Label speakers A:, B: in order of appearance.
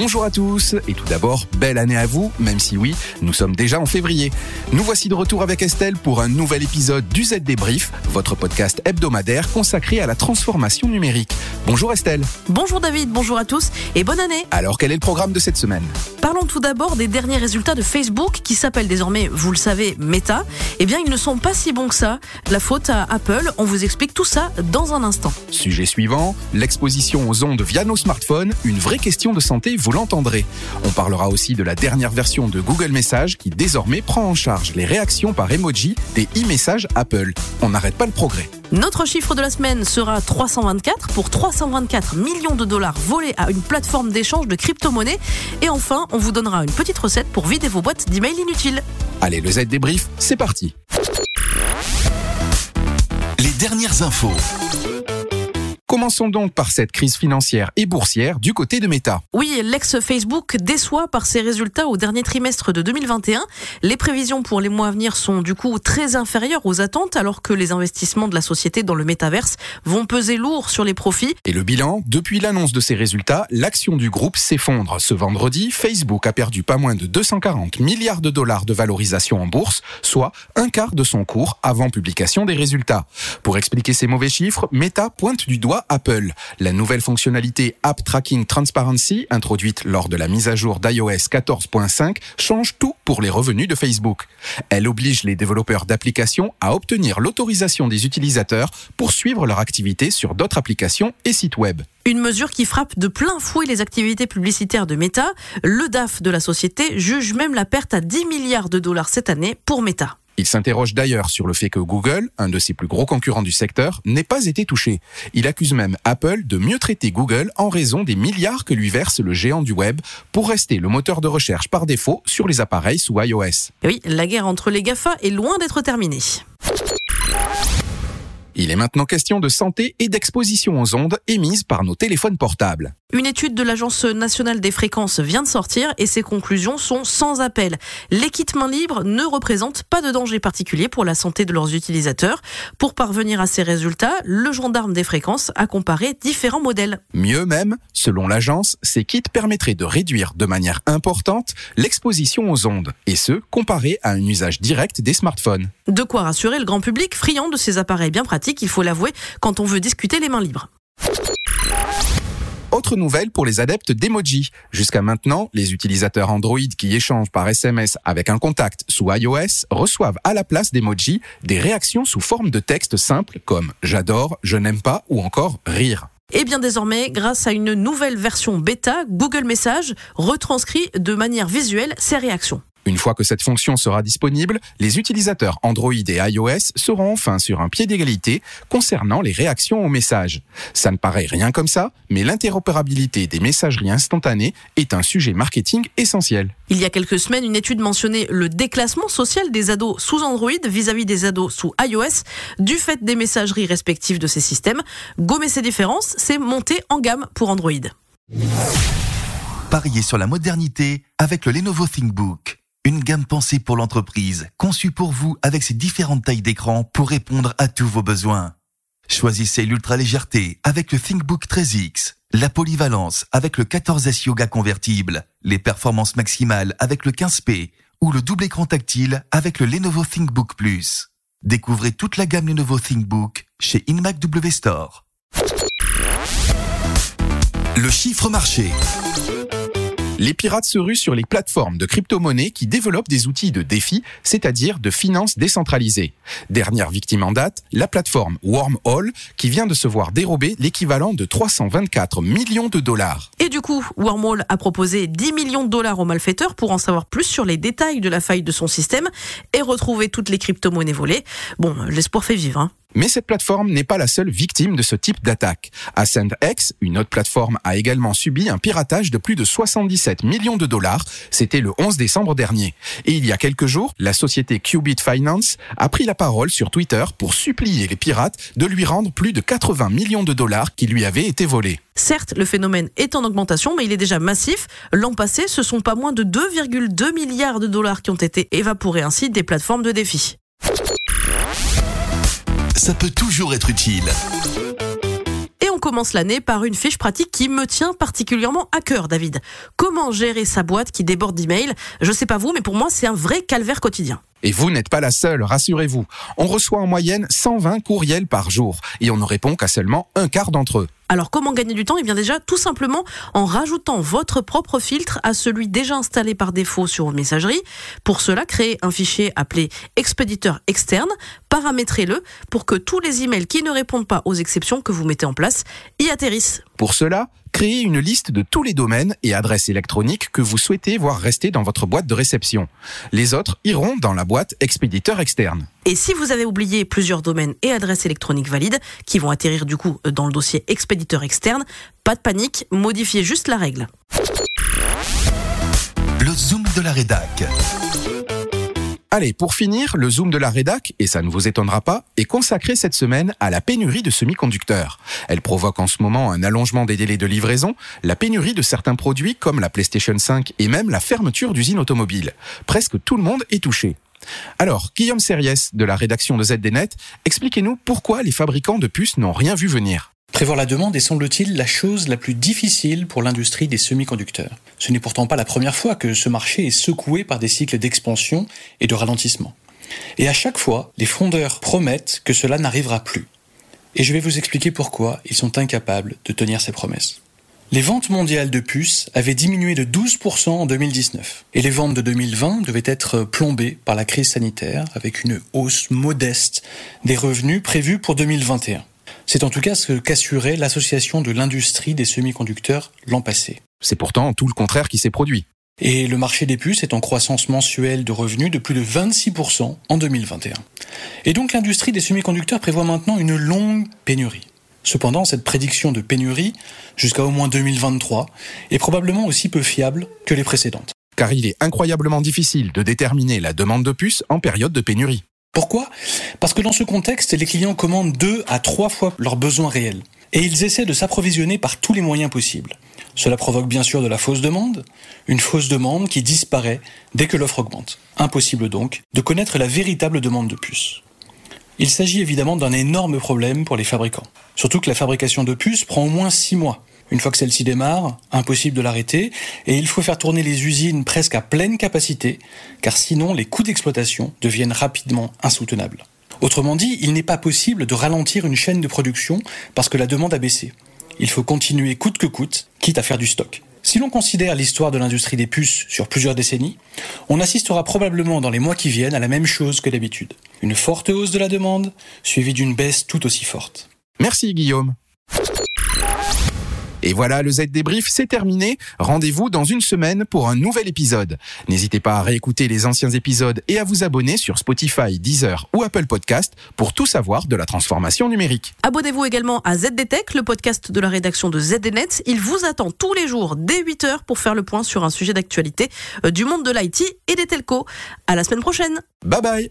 A: Bonjour à tous et tout d'abord, belle année à vous, même si oui, nous sommes déjà en février. Nous voici de retour avec Estelle pour un nouvel épisode du Z Débrief, votre podcast hebdomadaire consacré à la transformation numérique. Bonjour Estelle.
B: Bonjour David, bonjour à tous et bonne année.
A: Alors quel est le programme de cette semaine?
B: Parlons tout d'abord des derniers résultats de Facebook qui s'appelle désormais, vous le savez, Meta. Eh bien, ils ne sont pas si bons que ça. La faute à Apple, on vous explique tout ça dans un instant.
A: Sujet suivant, l'exposition aux ondes via nos smartphones, une vraie question de santé vous l'entendrez. On parlera aussi de la dernière version de Google Messages qui désormais prend en charge les réactions par emoji des e-messages Apple. On n'arrête pas le progrès.
B: Notre chiffre de la semaine sera 324 pour 324 millions de dollars volés à une plateforme d'échange de crypto-monnaies. Et enfin, on vous donnera une petite recette pour vider vos boîtes d'emails inutiles.
A: Allez, le Z débrief, c'est parti.
C: Les dernières infos.
A: Commençons donc par cette crise financière et boursière du côté de Meta.
B: Oui, l'ex-Facebook déçoit par ses résultats au dernier trimestre de 2021. Les prévisions pour les mois à venir sont du coup très inférieures aux attentes alors que les investissements de la société dans le métaverse vont peser lourd sur les profits.
A: Et le bilan, depuis l'annonce de ces résultats, l'action du groupe s'effondre. Ce vendredi, Facebook a perdu pas moins de 240 milliards de dollars de valorisation en bourse, soit un quart de son cours avant publication des résultats. Pour expliquer ces mauvais chiffres, Meta pointe du doigt Apple. La nouvelle fonctionnalité App Tracking Transparency, introduite lors de la mise à jour d'iOS 14.5, change tout pour les revenus de Facebook. Elle oblige les développeurs d'applications à obtenir l'autorisation des utilisateurs pour suivre leur activité sur d'autres applications et sites web.
B: Une mesure qui frappe de plein fouet les activités publicitaires de Meta. Le DAF de la société juge même la perte à 10 milliards de dollars cette année pour Meta.
A: Il s'interroge d'ailleurs sur le fait que Google, un de ses plus gros concurrents du secteur, n'ait pas été touché. Il accuse même Apple de mieux traiter Google en raison des milliards que lui verse le géant du web pour rester le moteur de recherche par défaut sur les appareils sous iOS.
B: Oui, la guerre entre les GAFA est loin d'être terminée.
A: Il est maintenant question de santé et d'exposition aux ondes émises par nos téléphones portables.
B: Une étude de l'Agence nationale des fréquences vient de sortir et ses conclusions sont sans appel. Les kits main libre ne représentent pas de danger particulier pour la santé de leurs utilisateurs. Pour parvenir à ces résultats, le gendarme des fréquences a comparé différents modèles.
A: Mieux même, selon l'agence, ces kits permettraient de réduire de manière importante l'exposition aux ondes, et ce, comparé à un usage direct des smartphones.
B: De quoi rassurer le grand public friand de ces appareils bien pratiques, il faut l'avouer, quand on veut discuter les mains libres.
A: Autre nouvelle pour les adeptes d'emoji. Jusqu'à maintenant, les utilisateurs Android qui échangent par SMS avec un contact sous iOS reçoivent à la place d'emoji des réactions sous forme de texte simple comme j'adore, je n'aime pas ou encore rire.
B: Et bien désormais, grâce à une nouvelle version bêta, Google Message retranscrit de manière visuelle ces réactions.
A: Une fois que cette fonction sera disponible, les utilisateurs Android et iOS seront enfin sur un pied d'égalité concernant les réactions aux messages. Ça ne paraît rien comme ça, mais l'interopérabilité des messageries instantanées est un sujet marketing essentiel.
B: Il y a quelques semaines, une étude mentionnait le déclassement social des ados sous Android vis-à-vis des ados sous iOS du fait des messageries respectives de ces systèmes. Gommer ces différences, c'est monter en gamme pour Android.
C: Pariez sur la modernité avec le Lenovo ThinkBook. Une gamme pensée pour l'entreprise, conçue pour vous avec ses différentes tailles d'écran pour répondre à tous vos besoins. Choisissez l'ultra légèreté avec le ThinkBook 13X, la polyvalence avec le 14S Yoga convertible, les performances maximales avec le 15P ou le double écran tactile avec le Lenovo ThinkBook Plus. Découvrez toute la gamme Lenovo ThinkBook chez InMac W Store. Le chiffre marché.
A: Les pirates se ruent sur les plateformes de crypto-monnaies qui développent des outils de défi, c'est-à-dire de finances décentralisées. Dernière victime en date, la plateforme Wormhole qui vient de se voir dérober l'équivalent de 324 millions de dollars.
B: Et du coup, Wormhole a proposé 10 millions de dollars aux malfaiteurs pour en savoir plus sur les détails de la faille de son système et retrouver toutes les crypto-monnaies volées. Bon, l'espoir fait vivre. Hein.
A: Mais cette plateforme n'est pas la seule victime de ce type d'attaque. AscendX, une autre plateforme, a également subi un piratage de plus de 77 millions de dollars. C'était le 11 décembre dernier. Et il y a quelques jours, la société Qubit Finance a pris la parole sur Twitter pour supplier les pirates de lui rendre plus de 80 millions de dollars qui lui avaient été volés.
B: Certes, le phénomène est en augmentation, mais il est déjà massif. L'an passé, ce sont pas moins de 2,2 milliards de dollars qui ont été évaporés ainsi des plateformes de défi
C: ça peut toujours être utile.
B: Et on commence l'année par une fiche pratique qui me tient particulièrement à cœur, David. Comment gérer sa boîte qui déborde d'emails? Je sais pas vous, mais pour moi, c'est un vrai calvaire quotidien.
A: Et vous n'êtes pas la seule, rassurez-vous. On reçoit en moyenne 120 courriels par jour et on ne répond qu'à seulement un quart d'entre eux.
B: Alors comment gagner du temps? Eh bien déjà tout simplement en rajoutant votre propre filtre à celui déjà installé par défaut sur vos messageries. Pour cela, créez un fichier appelé expéditeur externe, paramétrez-le pour que tous les emails qui ne répondent pas aux exceptions que vous mettez en place y atterrissent.
A: Pour cela, créez une liste de tous les domaines et adresses électroniques que vous souhaitez voir rester dans votre boîte de réception. Les autres iront dans la boîte expéditeur externe.
B: Et si vous avez oublié plusieurs domaines et adresses électroniques valides, qui vont atterrir du coup dans le dossier expéditeur externe, pas de panique, modifiez juste la règle.
C: Le zoom de la rédac.
A: Allez, pour finir, le Zoom de la rédac, et ça ne vous étonnera pas, est consacré cette semaine à la pénurie de semi-conducteurs. Elle provoque en ce moment un allongement des délais de livraison, la pénurie de certains produits comme la PlayStation 5 et même la fermeture d'usines automobiles. Presque tout le monde est touché. Alors, Guillaume Serriès, de la rédaction de ZDNet, expliquez-nous pourquoi les fabricants de puces n'ont rien vu venir.
D: Prévoir la demande est semble-t-il la chose la plus difficile pour l'industrie des semi-conducteurs. Ce n'est pourtant pas la première fois que ce marché est secoué par des cycles d'expansion et de ralentissement. Et à chaque fois, les fondeurs promettent que cela n'arrivera plus. Et je vais vous expliquer pourquoi ils sont incapables de tenir ces promesses. Les ventes mondiales de puces avaient diminué de 12% en 2019. Et les ventes de 2020 devaient être plombées par la crise sanitaire avec une hausse modeste des revenus prévus pour 2021. C'est en tout cas ce qu'assurait l'Association de l'industrie des semi-conducteurs l'an passé.
A: C'est pourtant tout le contraire qui s'est produit.
D: Et le marché des puces est en croissance mensuelle de revenus de plus de 26% en 2021. Et donc l'industrie des semi-conducteurs prévoit maintenant une longue pénurie. Cependant, cette prédiction de pénurie, jusqu'à au moins 2023, est probablement aussi peu fiable que les précédentes.
A: Car il est incroyablement difficile de déterminer la demande de puces en période de pénurie.
D: Pourquoi? Parce que dans ce contexte, les clients commandent deux à trois fois leurs besoins réels. Et ils essaient de s'approvisionner par tous les moyens possibles. Cela provoque bien sûr de la fausse demande, une fausse demande qui disparaît dès que l'offre augmente. Impossible donc de connaître la véritable demande de puces. Il s'agit évidemment d'un énorme problème pour les fabricants. Surtout que la fabrication de puces prend au moins six mois. Une fois que celle-ci démarre, impossible de l'arrêter, et il faut faire tourner les usines presque à pleine capacité, car sinon les coûts d'exploitation deviennent rapidement insoutenables. Autrement dit, il n'est pas possible de ralentir une chaîne de production parce que la demande a baissé. Il faut continuer coûte que coûte, quitte à faire du stock. Si l'on considère l'histoire de l'industrie des puces sur plusieurs décennies, on assistera probablement dans les mois qui viennent à la même chose que d'habitude. Une forte hausse de la demande, suivie d'une baisse tout aussi forte.
A: Merci Guillaume. Et voilà, le Z débrief, c'est terminé. Rendez-vous dans une semaine pour un nouvel épisode. N'hésitez pas à réécouter les anciens épisodes et à vous abonner sur Spotify, Deezer ou Apple Podcast pour tout savoir de la transformation numérique.
B: Abonnez-vous également à ZDTech, le podcast de la rédaction de ZDNet. Il vous attend tous les jours dès 8h pour faire le point sur un sujet d'actualité euh, du monde de l'IT et des telcos. À la semaine prochaine.
A: Bye bye.